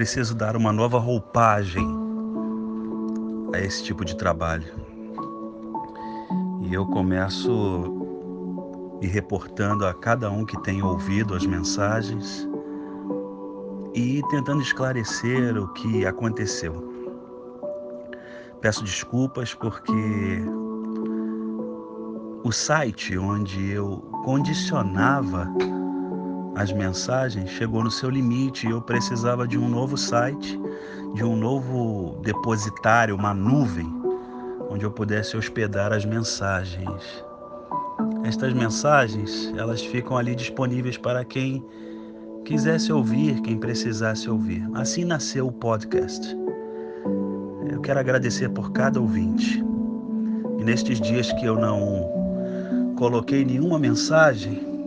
preciso dar uma nova roupagem a esse tipo de trabalho. E eu começo me reportando a cada um que tem ouvido as mensagens e tentando esclarecer o que aconteceu. Peço desculpas porque o site onde eu condicionava as mensagens chegou no seu limite e eu precisava de um novo site, de um novo depositário, uma nuvem, onde eu pudesse hospedar as mensagens. Estas mensagens, elas ficam ali disponíveis para quem quisesse ouvir, quem precisasse ouvir. Assim nasceu o podcast. Eu quero agradecer por cada ouvinte. E nestes dias que eu não coloquei nenhuma mensagem,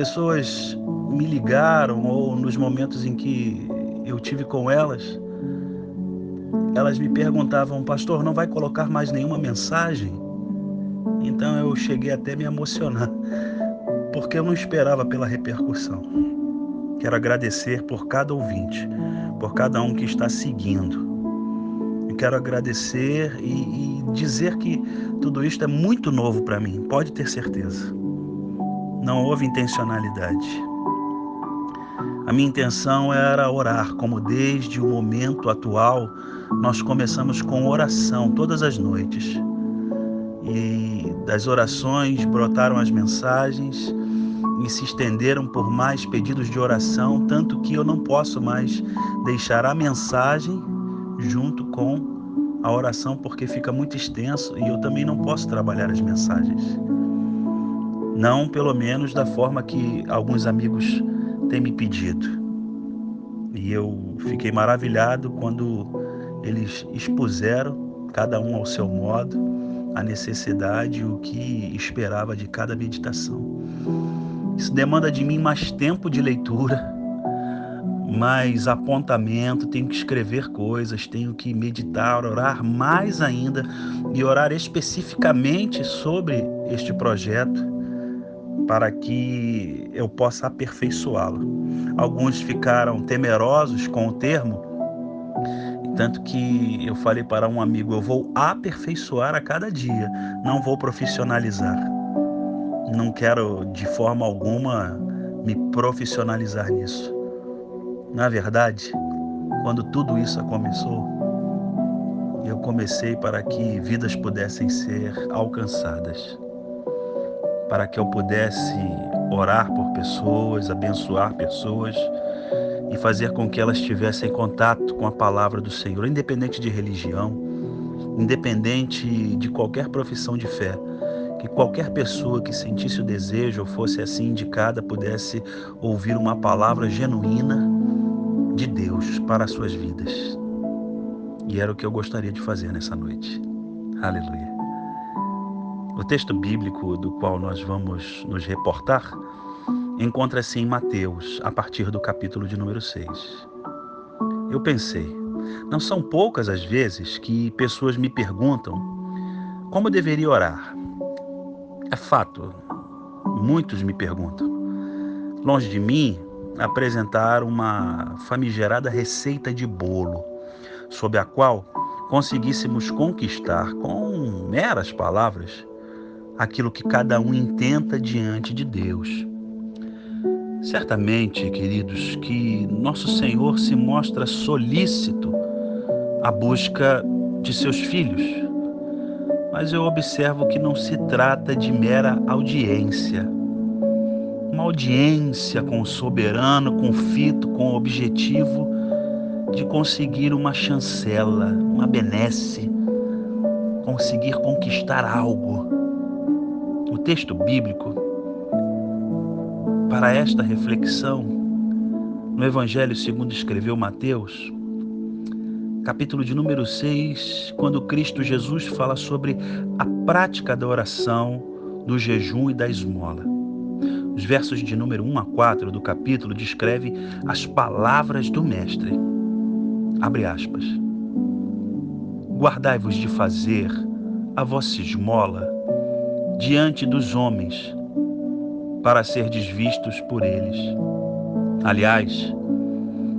pessoas me ligaram ou nos momentos em que eu tive com elas, elas me perguntavam, pastor, não vai colocar mais nenhuma mensagem? Então eu cheguei até a me emocionar, porque eu não esperava pela repercussão. Quero agradecer por cada ouvinte, por cada um que está seguindo. Eu quero agradecer e, e dizer que tudo isto é muito novo para mim, pode ter certeza. Não houve intencionalidade. A minha intenção era orar, como desde o momento atual nós começamos com oração todas as noites. E das orações brotaram as mensagens e se estenderam por mais pedidos de oração, tanto que eu não posso mais deixar a mensagem junto com a oração porque fica muito extenso e eu também não posso trabalhar as mensagens. Não, pelo menos, da forma que alguns amigos têm me pedido. E eu fiquei maravilhado quando eles expuseram, cada um ao seu modo, a necessidade e o que esperava de cada meditação. Isso demanda de mim mais tempo de leitura, mais apontamento, tenho que escrever coisas, tenho que meditar, orar mais ainda e orar especificamente sobre este projeto para que eu possa aperfeiçoá-lo. Alguns ficaram temerosos com o termo, tanto que eu falei para um amigo: eu vou aperfeiçoar a cada dia, não vou profissionalizar. Não quero de forma alguma me profissionalizar nisso. Na verdade, quando tudo isso começou, eu comecei para que vidas pudessem ser alcançadas para que eu pudesse orar por pessoas, abençoar pessoas e fazer com que elas tivessem contato com a palavra do Senhor, independente de religião, independente de qualquer profissão de fé. Que qualquer pessoa que sentisse o desejo ou fosse assim indicada pudesse ouvir uma palavra genuína de Deus para as suas vidas. E era o que eu gostaria de fazer nessa noite. Aleluia. O texto bíblico do qual nós vamos nos reportar encontra-se em Mateus, a partir do capítulo de número 6. Eu pensei, não são poucas as vezes que pessoas me perguntam como deveria orar. É fato, muitos me perguntam. Longe de mim apresentar uma famigerada receita de bolo, sob a qual conseguíssemos conquistar com meras palavras aquilo que cada um intenta diante de Deus. Certamente, queridos, que nosso Senhor se mostra solícito à busca de seus filhos, mas eu observo que não se trata de mera audiência. Uma audiência com o soberano, confito, com o objetivo de conseguir uma chancela, uma benesse, conseguir conquistar algo o texto bíblico para esta reflexão no Evangelho segundo escreveu Mateus, capítulo de número 6, quando Cristo Jesus fala sobre a prática da oração, do jejum e da esmola. Os versos de número 1 a 4 do capítulo descreve as palavras do mestre. Abre aspas. Guardai-vos de fazer a vossa esmola diante dos homens, para ser desvistos por eles. Aliás,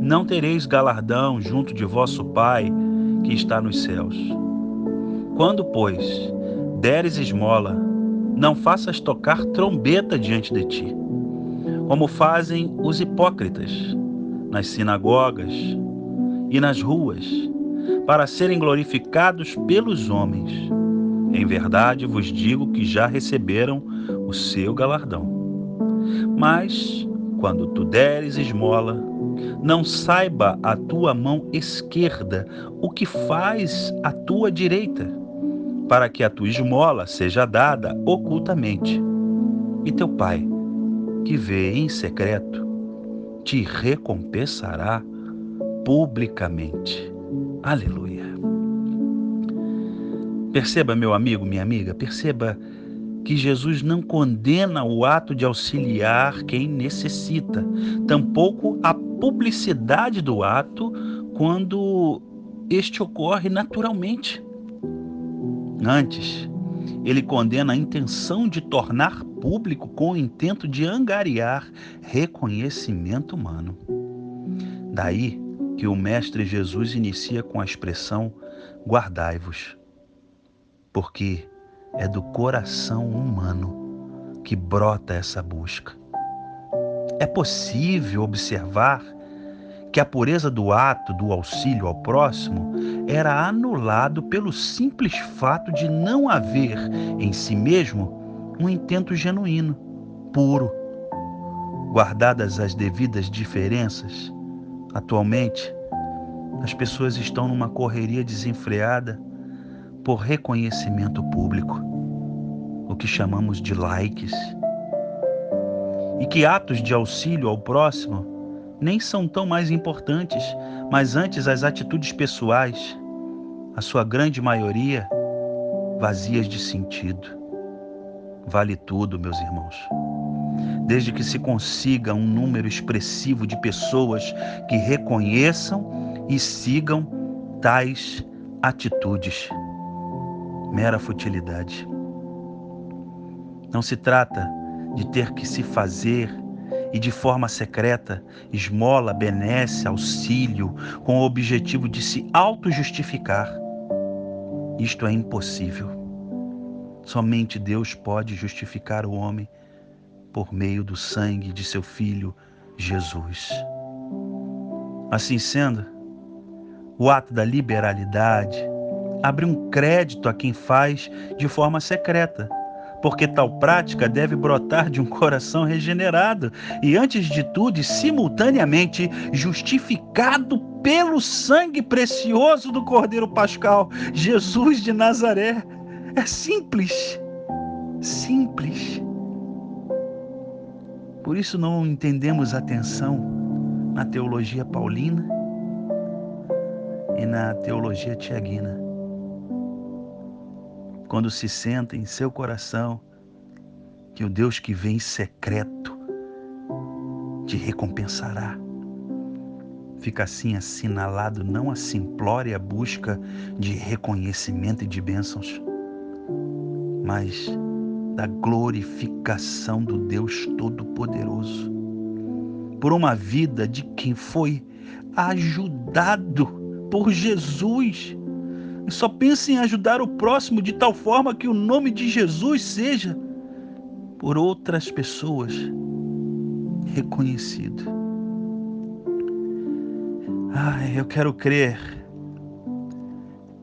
não tereis galardão junto de vosso Pai que está nos céus. Quando, pois, deres esmola, não faças tocar trombeta diante de ti, como fazem os hipócritas nas sinagogas e nas ruas, para serem glorificados pelos homens. Em verdade vos digo que já receberam o seu galardão. Mas, quando tu deres esmola, não saiba a tua mão esquerda o que faz a tua direita, para que a tua esmola seja dada ocultamente. E teu pai, que vê em secreto, te recompensará publicamente. Aleluia. Perceba, meu amigo, minha amiga, perceba que Jesus não condena o ato de auxiliar quem necessita, tampouco a publicidade do ato quando este ocorre naturalmente. Antes, ele condena a intenção de tornar público com o intento de angariar reconhecimento humano. Daí que o Mestre Jesus inicia com a expressão: guardai-vos, porque é do coração humano que brota essa busca. É possível observar que a pureza do ato do auxílio ao próximo era anulado pelo simples fato de não haver em si mesmo um intento genuíno, puro. Guardadas as devidas diferenças, atualmente as pessoas estão numa correria desenfreada por reconhecimento público, o que chamamos de likes. E que atos de auxílio ao próximo nem são tão mais importantes, mas antes as atitudes pessoais, a sua grande maioria, vazias de sentido. Vale tudo, meus irmãos. Desde que se consiga um número expressivo de pessoas que reconheçam e sigam tais atitudes mera futilidade. Não se trata de ter que se fazer e de forma secreta esmola, benesse, auxílio, com o objetivo de se auto-justificar. Isto é impossível. Somente Deus pode justificar o homem por meio do sangue de seu Filho Jesus. Assim sendo, o ato da liberalidade, abre um crédito a quem faz de forma secreta, porque tal prática deve brotar de um coração regenerado e, antes de tudo simultaneamente, justificado pelo sangue precioso do Cordeiro Pascal, Jesus de Nazaré. É simples, simples. Por isso não entendemos a tensão na teologia paulina e na teologia tiaguina quando se senta em seu coração que o Deus que vem em secreto te recompensará. Fica assim assinalado não a simplória busca de reconhecimento e de bênçãos, mas da glorificação do Deus Todo-Poderoso, por uma vida de quem foi ajudado por Jesus só pense em ajudar o próximo de tal forma que o nome de Jesus seja por outras pessoas reconhecido. Ai, eu quero crer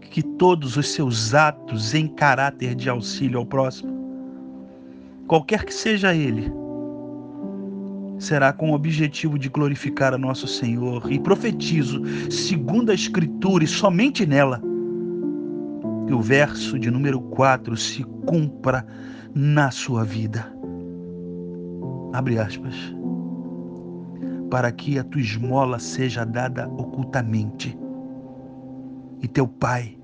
que todos os seus atos em caráter de auxílio ao próximo, qualquer que seja ele, será com o objetivo de glorificar a nosso Senhor. E profetizo, segundo a Escritura e somente nela, que o verso de número 4 se cumpra na sua vida. Abre aspas. Para que a tua esmola seja dada ocultamente, e teu pai,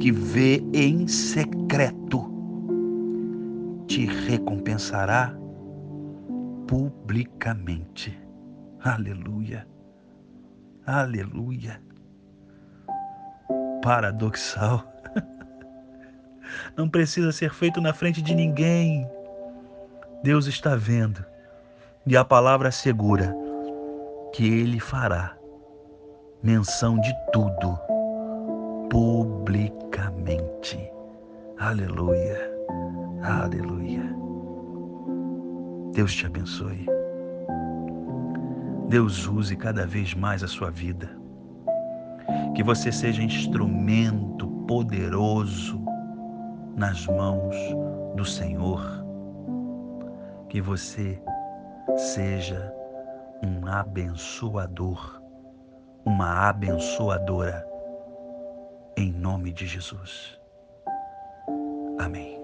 que vê em secreto, te recompensará publicamente. Aleluia. Aleluia paradoxal. Não precisa ser feito na frente de ninguém. Deus está vendo. E a palavra assegura que ele fará menção de tudo publicamente. Aleluia, aleluia. Deus te abençoe. Deus use cada vez mais a sua vida. Que você seja instrumento poderoso nas mãos do Senhor. Que você seja um abençoador, uma abençoadora, em nome de Jesus. Amém.